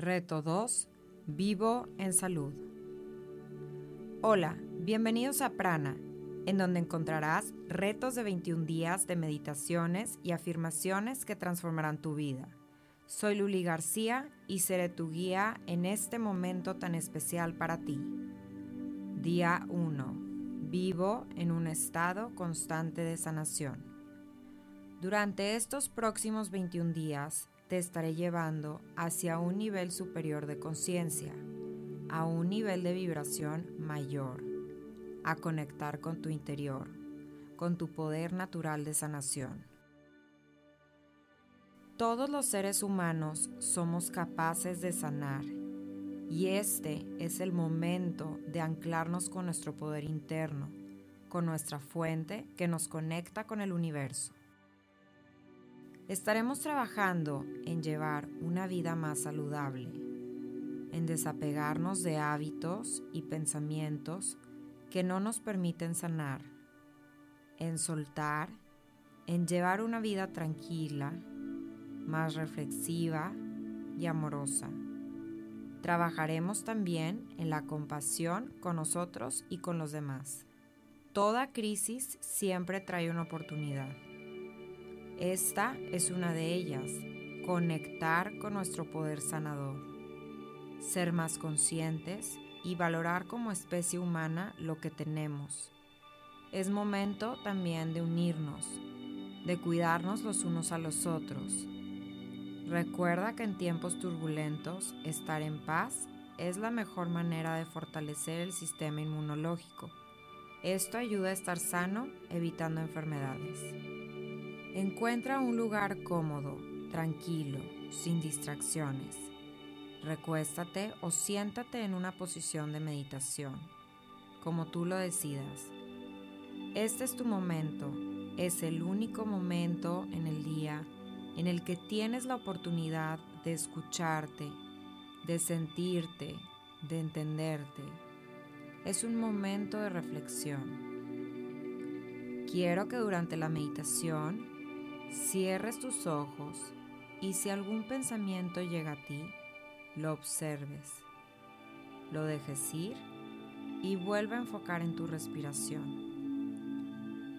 Reto 2. Vivo en salud. Hola, bienvenidos a Prana, en donde encontrarás retos de 21 días de meditaciones y afirmaciones que transformarán tu vida. Soy Luli García y seré tu guía en este momento tan especial para ti. Día 1. Vivo en un estado constante de sanación. Durante estos próximos 21 días, te estaré llevando hacia un nivel superior de conciencia, a un nivel de vibración mayor, a conectar con tu interior, con tu poder natural de sanación. Todos los seres humanos somos capaces de sanar y este es el momento de anclarnos con nuestro poder interno, con nuestra fuente que nos conecta con el universo. Estaremos trabajando en llevar una vida más saludable, en desapegarnos de hábitos y pensamientos que no nos permiten sanar, en soltar, en llevar una vida tranquila, más reflexiva y amorosa. Trabajaremos también en la compasión con nosotros y con los demás. Toda crisis siempre trae una oportunidad. Esta es una de ellas, conectar con nuestro poder sanador, ser más conscientes y valorar como especie humana lo que tenemos. Es momento también de unirnos, de cuidarnos los unos a los otros. Recuerda que en tiempos turbulentos estar en paz es la mejor manera de fortalecer el sistema inmunológico. Esto ayuda a estar sano evitando enfermedades. Encuentra un lugar cómodo, tranquilo, sin distracciones. Recuéstate o siéntate en una posición de meditación, como tú lo decidas. Este es tu momento, es el único momento en el día en el que tienes la oportunidad de escucharte, de sentirte, de entenderte. Es un momento de reflexión. Quiero que durante la meditación Cierres tus ojos y si algún pensamiento llega a ti, lo observes, lo dejes ir y vuelve a enfocar en tu respiración.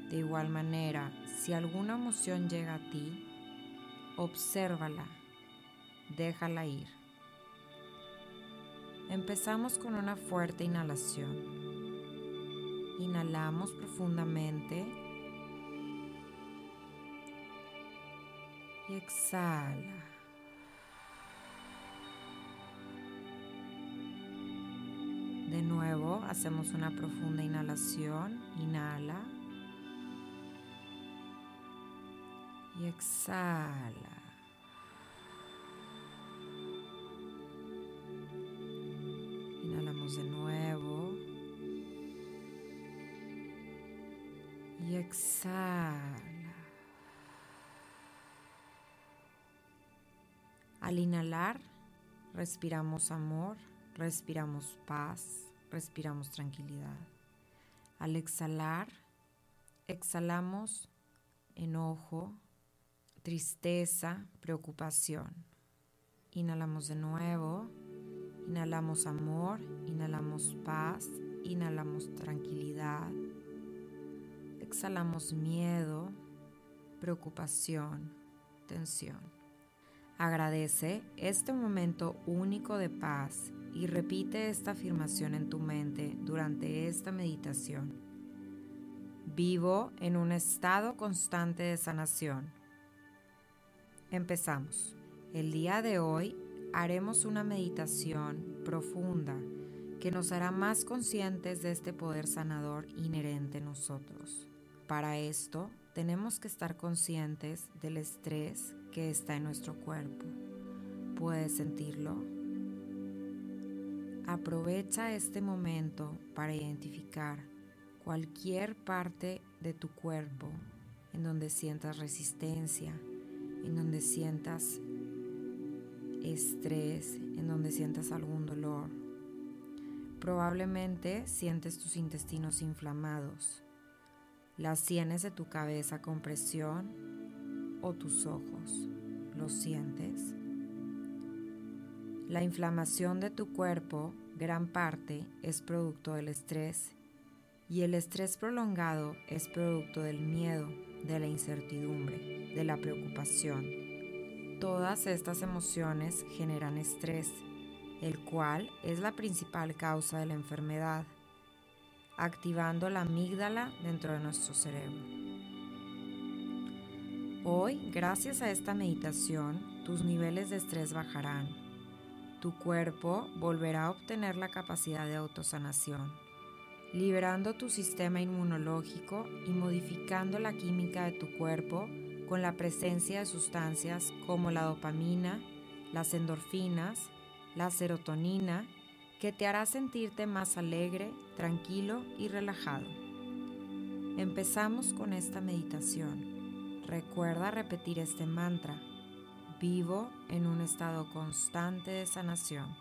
De igual manera, si alguna emoción llega a ti, obsérvala, déjala ir. Empezamos con una fuerte inhalación. Inhalamos profundamente exhala. De nuevo hacemos una profunda inhalación, inhala y exhala. Inhalamos de nuevo y exhala. Al inhalar, respiramos amor, respiramos paz, respiramos tranquilidad. Al exhalar, exhalamos enojo, tristeza, preocupación. Inhalamos de nuevo, inhalamos amor, inhalamos paz, inhalamos tranquilidad. Exhalamos miedo, preocupación, tensión. Agradece este momento único de paz y repite esta afirmación en tu mente durante esta meditación. Vivo en un estado constante de sanación. Empezamos. El día de hoy haremos una meditación profunda que nos hará más conscientes de este poder sanador inherente en nosotros. Para esto, tenemos que estar conscientes del estrés que está en nuestro cuerpo. ¿Puedes sentirlo? Aprovecha este momento para identificar cualquier parte de tu cuerpo en donde sientas resistencia, en donde sientas estrés, en donde sientas algún dolor. Probablemente sientes tus intestinos inflamados las sienes de tu cabeza con presión o tus ojos. ¿Lo sientes? La inflamación de tu cuerpo, gran parte, es producto del estrés y el estrés prolongado es producto del miedo, de la incertidumbre, de la preocupación. Todas estas emociones generan estrés, el cual es la principal causa de la enfermedad, activando la amígdala dentro de nuestro cerebro. Hoy, gracias a esta meditación, tus niveles de estrés bajarán tu cuerpo volverá a obtener la capacidad de autosanación, liberando tu sistema inmunológico y modificando la química de tu cuerpo con la presencia de sustancias como la dopamina, las endorfinas, la serotonina, que te hará sentirte más alegre, tranquilo y relajado. Empezamos con esta meditación. Recuerda repetir este mantra vivo en un estado constante de sanación.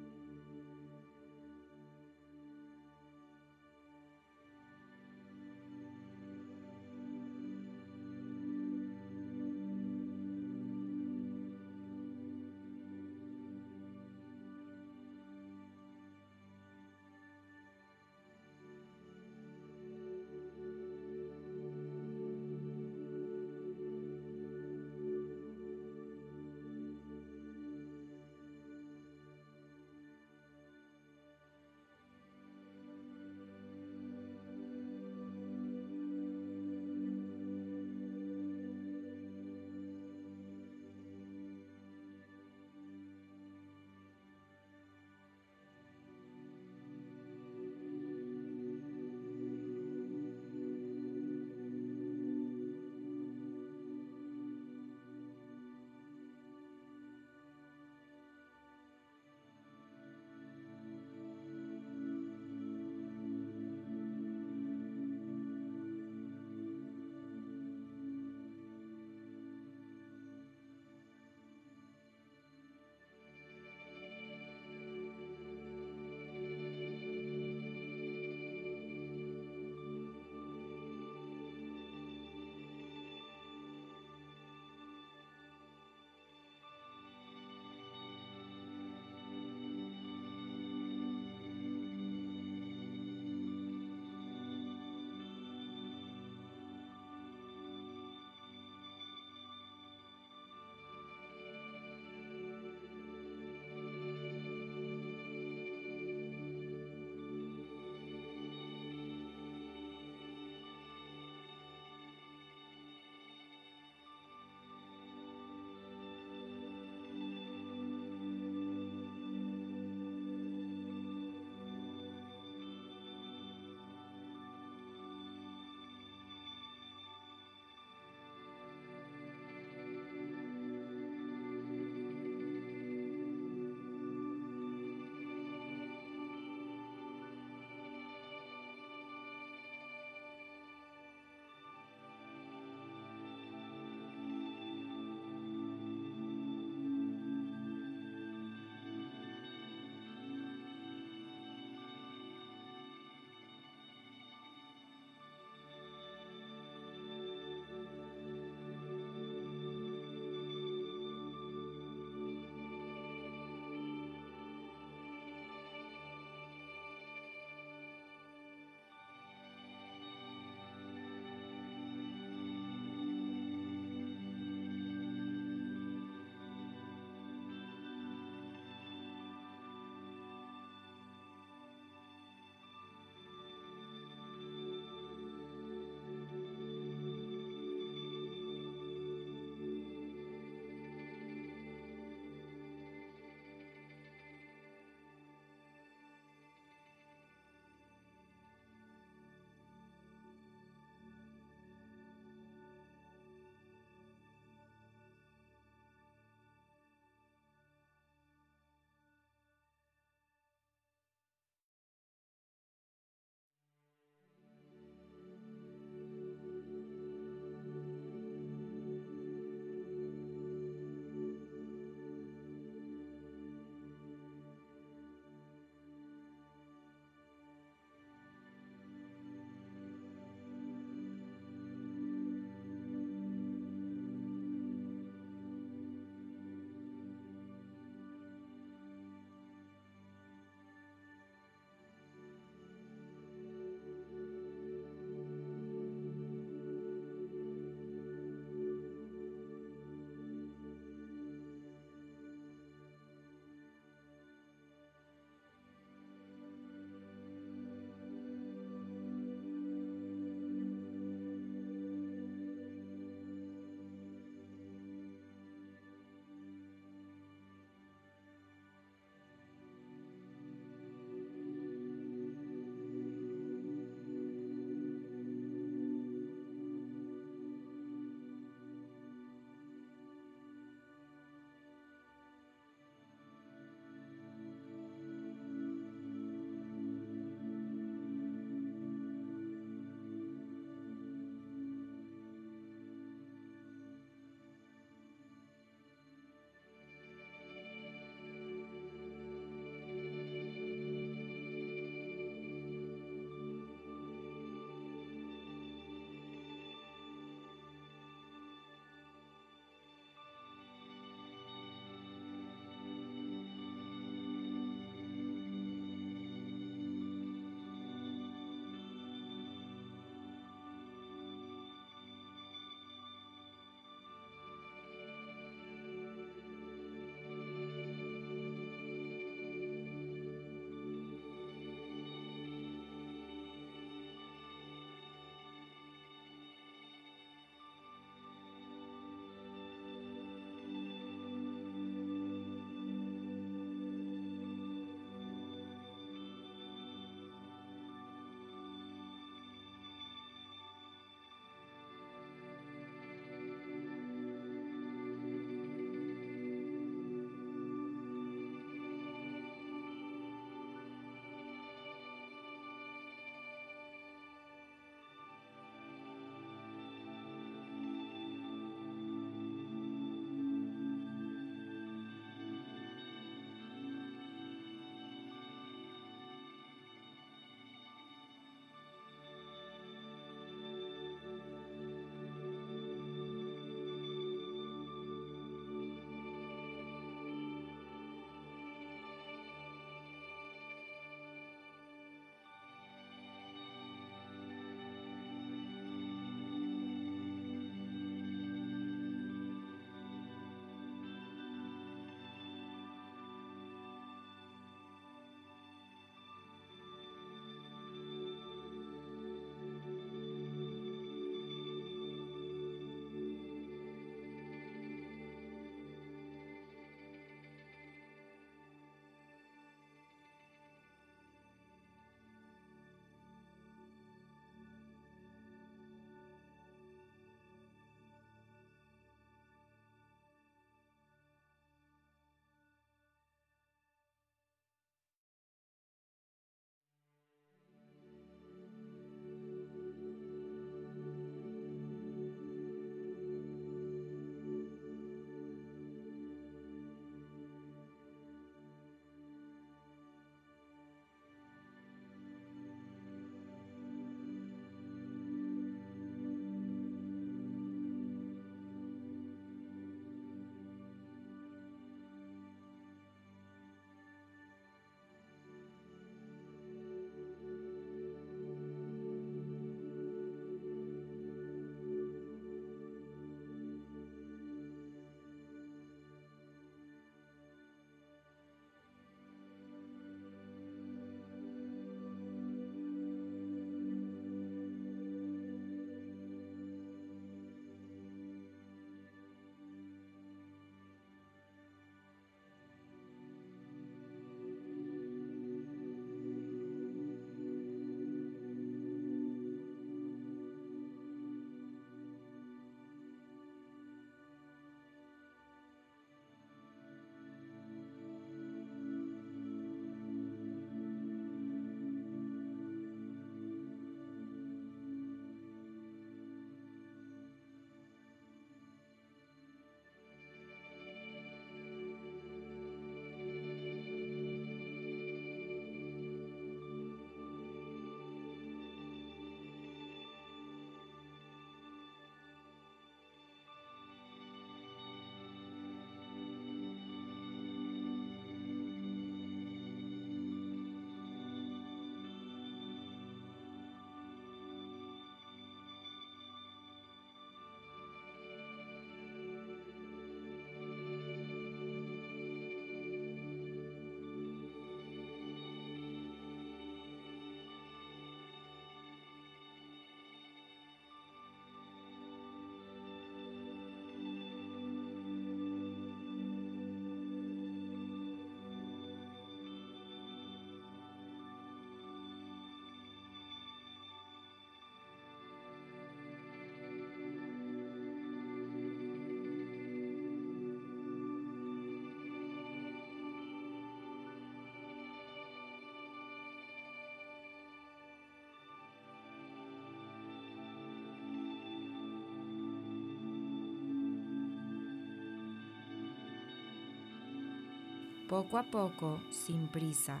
Poco a poco, sin prisa,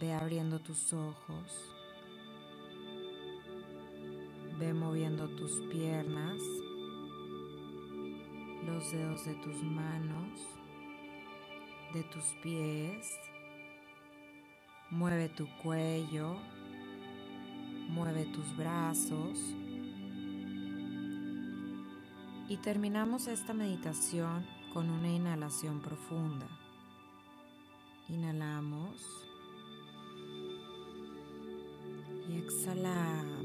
ve abriendo tus ojos, ve moviendo tus piernas, los dedos de tus manos, de tus pies, mueve tu cuello, mueve tus brazos y terminamos esta meditación con una inhalación profunda. Inhalamos y exhalamos.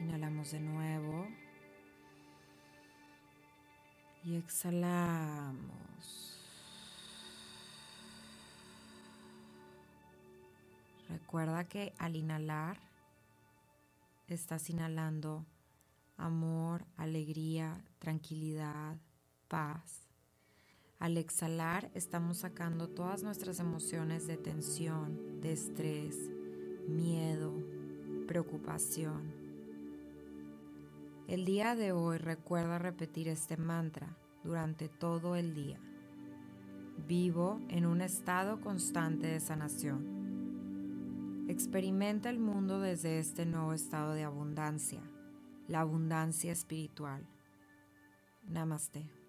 Inhalamos de nuevo y exhalamos. Recuerda que al inhalar estás inhalando amor, alegría, tranquilidad, paz. Al exhalar estamos sacando todas nuestras emociones de tensión, de estrés, miedo, preocupación. El día de hoy recuerda repetir este mantra durante todo el día. Vivo en un estado constante de sanación. Experimenta el mundo desde este nuevo estado de abundancia, la abundancia espiritual. Namaste.